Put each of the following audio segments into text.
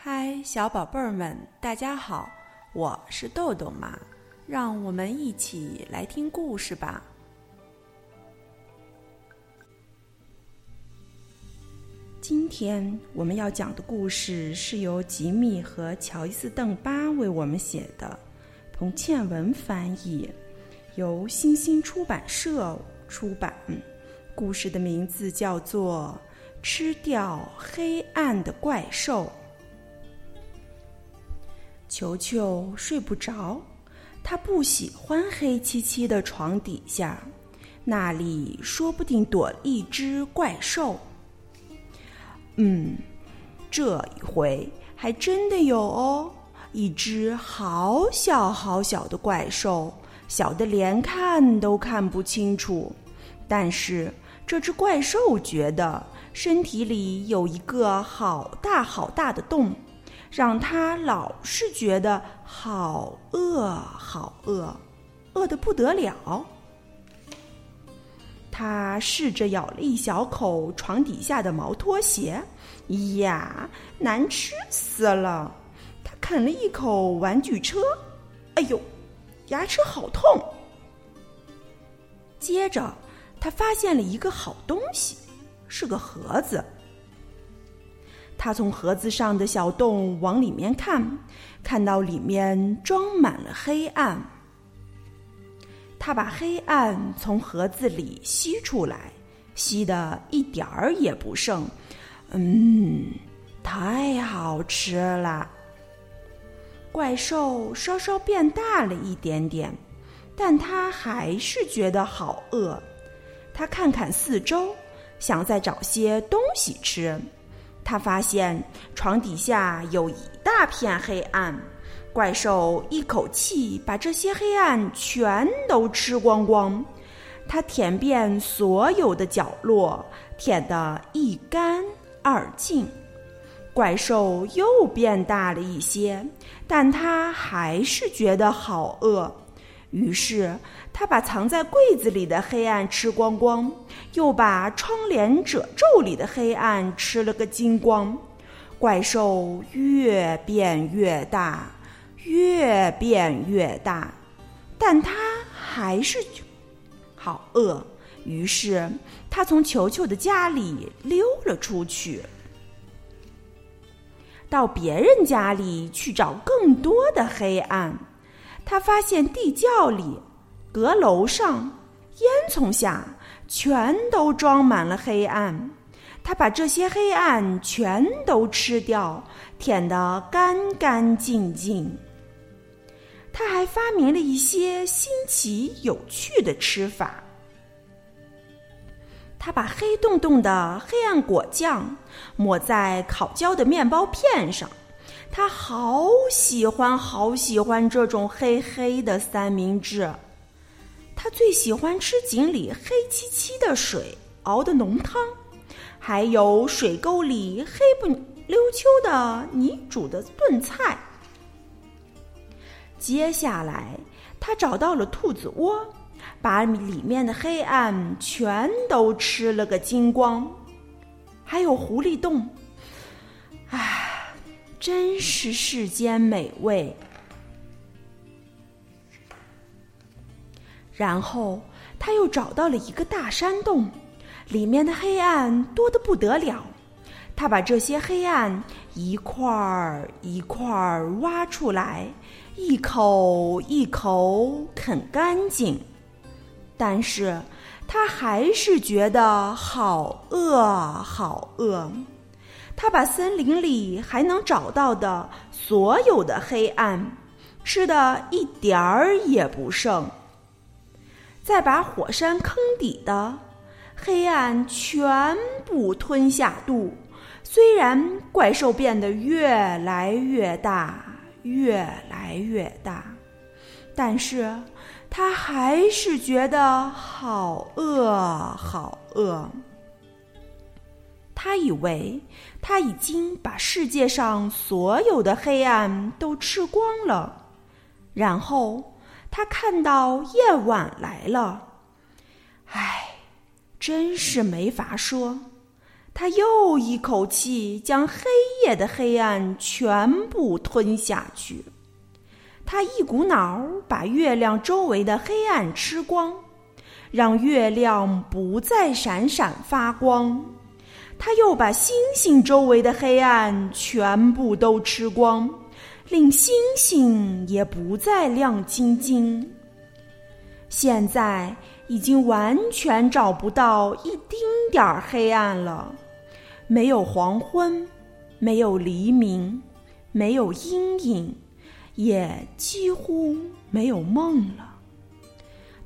嗨，小宝贝儿们，大家好，我是豆豆妈，让我们一起来听故事吧。今天我们要讲的故事是由吉米和乔伊斯·邓巴为我们写的，彭倩文翻译，由新星出版社出版。故事的名字叫做《吃掉黑暗的怪兽》。球球睡不着，他不喜欢黑漆漆的床底下，那里说不定躲一只怪兽。嗯，这一回还真的有哦，一只好小好小的怪兽，小的连看都看不清楚。但是这只怪兽觉得身体里有一个好大好大的洞。让他老是觉得好饿，好饿，饿得不得了。他试着咬了一小口床底下的毛拖鞋，呀，难吃死了！他啃了一口玩具车，哎呦，牙齿好痛。接着，他发现了一个好东西，是个盒子。他从盒子上的小洞往里面看，看到里面装满了黑暗。他把黑暗从盒子里吸出来，吸的一点儿也不剩。嗯，太好吃了。怪兽稍稍变大了一点点，但他还是觉得好饿。他看看四周，想再找些东西吃。他发现床底下有一大片黑暗，怪兽一口气把这些黑暗全都吃光光。它舔遍所有的角落，舔得一干二净。怪兽又变大了一些，但它还是觉得好饿。于是，他把藏在柜子里的黑暗吃光光，又把窗帘褶皱里的黑暗吃了个精光。怪兽越变越大，越变越大，但他还是好饿。于是，他从球球的家里溜了出去，到别人家里去找更多的黑暗。他发现地窖里、阁楼上、烟囱下全都装满了黑暗。他把这些黑暗全都吃掉，舔得干干净净。他还发明了一些新奇有趣的吃法。他把黑洞洞的黑暗果酱抹在烤焦的面包片上。他好喜欢，好喜欢这种黑黑的三明治。他最喜欢吃井里黑漆漆的水熬的浓汤，还有水沟里黑不溜秋的泥煮的炖菜。接下来，他找到了兔子窝，把里面的黑暗全都吃了个精光。还有狐狸洞，唉。真是世间美味。然后他又找到了一个大山洞，里面的黑暗多得不得了。他把这些黑暗一块儿一块儿挖出来，一口一口啃干净。但是他还是觉得好饿，好饿。他把森林里还能找到的所有的黑暗吃的一点儿也不剩，再把火山坑底的黑暗全部吞下肚。虽然怪兽变得越来越大，越来越大，但是他还是觉得好饿，好饿。他以为他已经把世界上所有的黑暗都吃光了，然后他看到夜晚来了。唉，真是没法说。他又一口气将黑夜的黑暗全部吞下去。他一股脑把月亮周围的黑暗吃光，让月亮不再闪闪发光。他又把星星周围的黑暗全部都吃光，令星星也不再亮晶晶。现在已经完全找不到一丁点儿黑暗了，没有黄昏，没有黎明，没有阴影，也几乎没有梦了。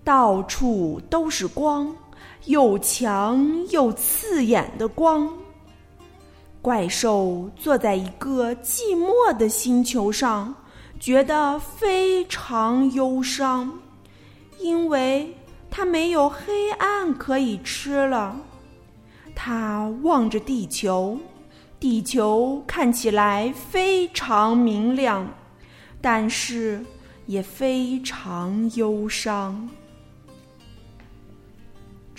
到处都是光。又强又刺眼的光。怪兽坐在一个寂寞的星球上，觉得非常忧伤，因为它没有黑暗可以吃了。它望着地球，地球看起来非常明亮，但是也非常忧伤。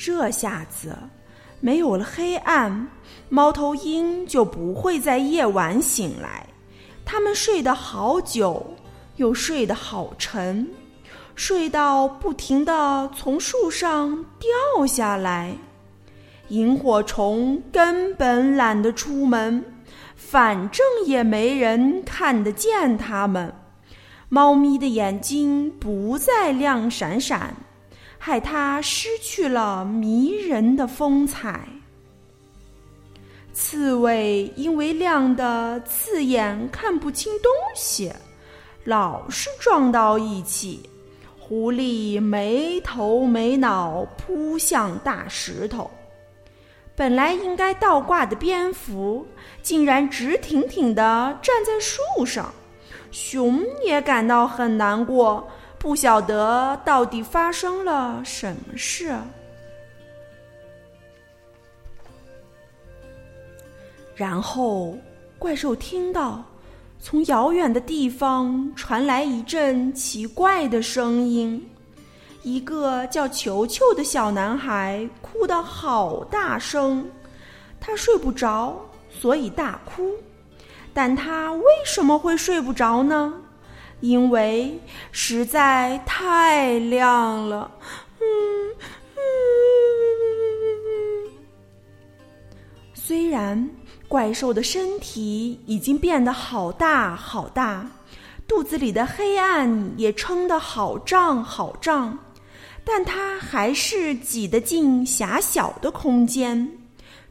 这下子，没有了黑暗，猫头鹰就不会在夜晚醒来。它们睡得好久，又睡得好沉，睡到不停的从树上掉下来。萤火虫根本懒得出门，反正也没人看得见它们。猫咪的眼睛不再亮闪闪。害它失去了迷人的风采。刺猬因为亮的刺眼，看不清东西，老是撞到一起。狐狸没头没脑扑向大石头。本来应该倒挂的蝙蝠，竟然直挺挺的站在树上。熊也感到很难过。不晓得到底发生了什么事。然后，怪兽听到从遥远的地方传来一阵奇怪的声音，一个叫球球的小男孩哭得好大声。他睡不着，所以大哭。但他为什么会睡不着呢？因为实在太亮了，嗯嗯。虽然怪兽的身体已经变得好大好大，肚子里的黑暗也撑得好胀好胀，但它还是挤得进狭小的空间，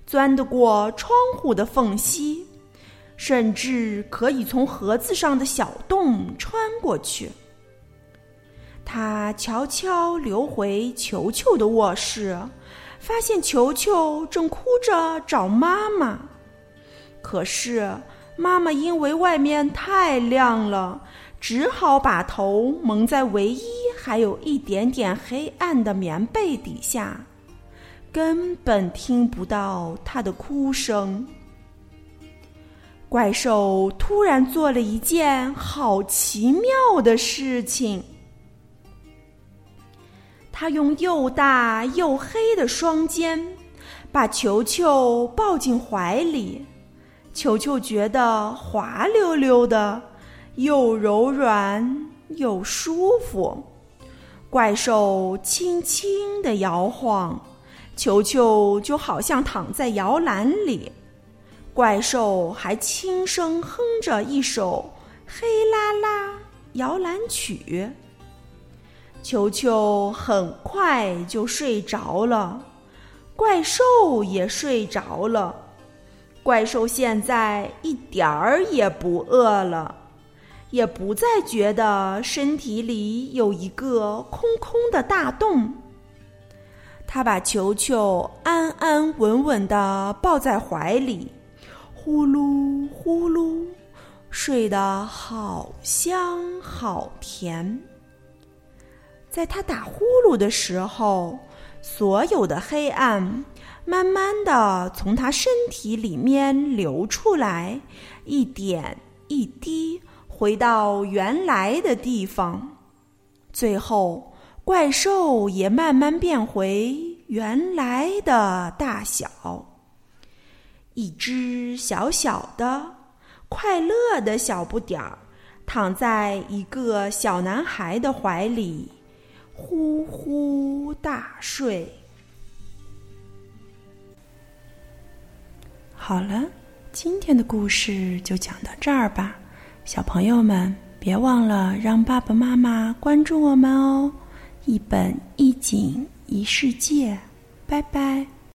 钻得过窗户的缝隙。甚至可以从盒子上的小洞穿过去。他悄悄溜回球球的卧室，发现球球正哭着找妈妈。可是妈妈因为外面太亮了，只好把头蒙在唯一还有一点点黑暗的棉被底下，根本听不到他的哭声。怪兽突然做了一件好奇妙的事情，他用又大又黑的双肩把球球抱进怀里，球球觉得滑溜溜的，又柔软又舒服。怪兽轻轻的摇晃，球球就好像躺在摇篮里。怪兽还轻声哼着一首《黑啦啦摇篮曲》，球球很快就睡着了，怪兽也睡着了。怪兽现在一点儿也不饿了，也不再觉得身体里有一个空空的大洞。他把球球安安稳稳的抱在怀里。呼噜呼噜，睡得好香好甜。在他打呼噜的时候，所有的黑暗慢慢的从他身体里面流出来，一点一滴回到原来的地方。最后，怪兽也慢慢变回原来的大小。一只小小的、快乐的小不点儿，躺在一个小男孩的怀里，呼呼大睡。好了，今天的故事就讲到这儿吧，小朋友们别忘了让爸爸妈妈关注我们哦！一本一景一世界，拜拜。